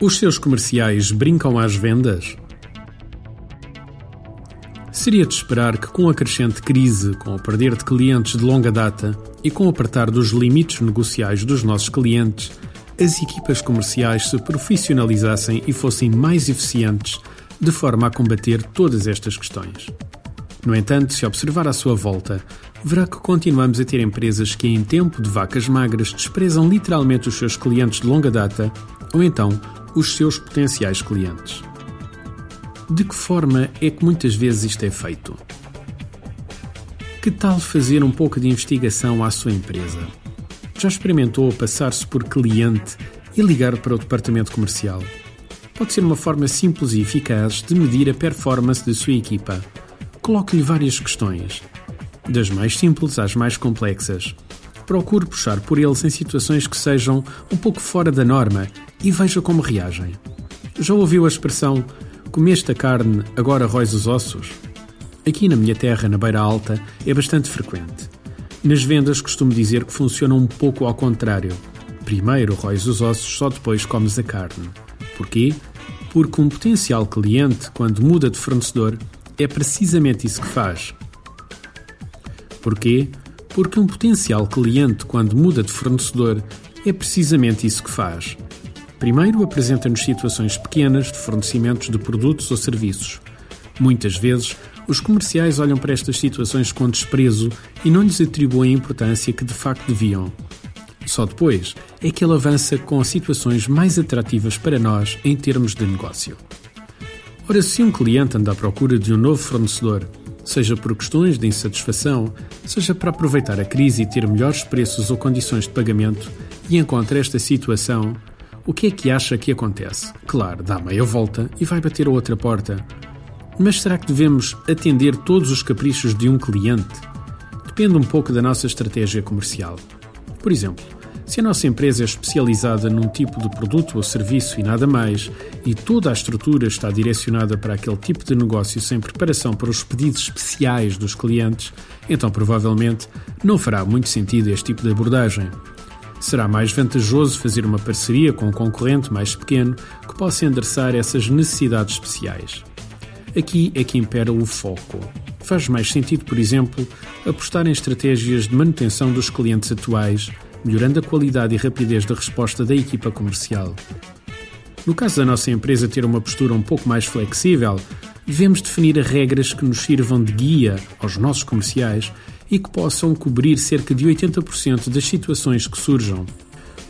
Os seus comerciais brincam às vendas? Seria de esperar que, com a crescente crise, com o perder de clientes de longa data e com o apertar dos limites negociais dos nossos clientes, as equipas comerciais se profissionalizassem e fossem mais eficientes de forma a combater todas estas questões. No entanto, se observar à sua volta, verá que continuamos a ter empresas que, em tempo de vacas magras, desprezam literalmente os seus clientes de longa data ou então os seus potenciais clientes. De que forma é que muitas vezes isto é feito? Que tal fazer um pouco de investigação à sua empresa? Já experimentou passar-se por cliente e ligar para o departamento comercial? Pode ser uma forma simples e eficaz de medir a performance da sua equipa. Coloque-lhe várias questões, das mais simples às mais complexas. Procure puxar por eles em situações que sejam um pouco fora da norma e veja como reagem. Já ouviu a expressão comeste a carne, agora róis os ossos? Aqui na minha terra, na Beira Alta, é bastante frequente. Nas vendas costumo dizer que funciona um pouco ao contrário. Primeiro róis os ossos, só depois comes a carne. Porquê? Porque um potencial cliente, quando muda de fornecedor, é precisamente isso que faz. Porquê? Porque um potencial cliente, quando muda de fornecedor, é precisamente isso que faz. Primeiro, apresenta-nos situações pequenas de fornecimentos de produtos ou serviços. Muitas vezes, os comerciais olham para estas situações com desprezo e não lhes atribuem a importância que de facto deviam. Só depois é que ele avança com situações mais atrativas para nós em termos de negócio. Ora, se um cliente anda à procura de um novo fornecedor, seja por questões de insatisfação, seja para aproveitar a crise e ter melhores preços ou condições de pagamento, e encontra esta situação, o que é que acha que acontece? Claro, dá meia volta e vai bater a outra porta. Mas será que devemos atender todos os caprichos de um cliente? Depende um pouco da nossa estratégia comercial. Por exemplo, se a nossa empresa é especializada num tipo de produto ou serviço e nada mais, e toda a estrutura está direcionada para aquele tipo de negócio sem preparação para os pedidos especiais dos clientes, então provavelmente não fará muito sentido este tipo de abordagem. Será mais vantajoso fazer uma parceria com um concorrente mais pequeno que possa endereçar essas necessidades especiais. Aqui é que impera o foco. Faz mais sentido, por exemplo, apostar em estratégias de manutenção dos clientes atuais, melhorando a qualidade e rapidez da resposta da equipa comercial. No caso da nossa empresa ter uma postura um pouco mais flexível, devemos definir regras que nos sirvam de guia aos nossos comerciais e que possam cobrir cerca de 80% das situações que surjam.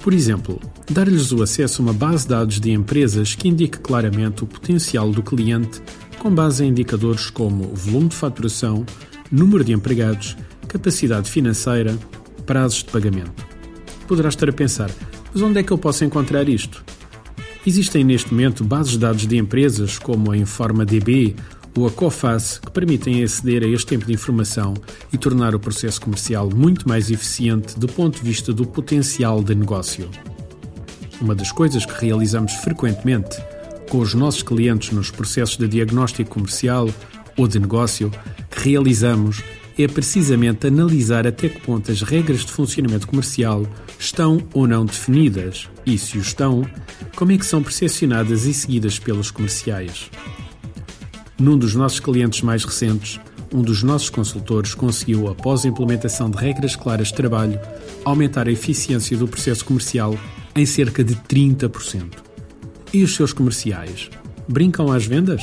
Por exemplo, dar-lhes o acesso a uma base de dados de empresas que indique claramente o potencial do cliente com base em indicadores como volume de faturação, número de empregados, capacidade financeira, prazos de pagamento. Poderá estar a pensar, mas onde é que eu posso encontrar isto? Existem neste momento bases de dados de empresas como a InformaDB ou a COFAS que permitem aceder a este tempo de informação e tornar o processo comercial muito mais eficiente do ponto de vista do potencial de negócio. Uma das coisas que realizamos frequentemente com os nossos clientes nos processos de diagnóstico comercial ou de negócio realizamos é precisamente analisar até que ponto as regras de funcionamento comercial estão ou não definidas e, se o estão, como é que são percepcionadas e seguidas pelos comerciais. Num dos nossos clientes mais recentes, um dos nossos consultores conseguiu, após a implementação de regras claras de trabalho, aumentar a eficiência do processo comercial em cerca de 30%. E os seus comerciais? Brincam às vendas?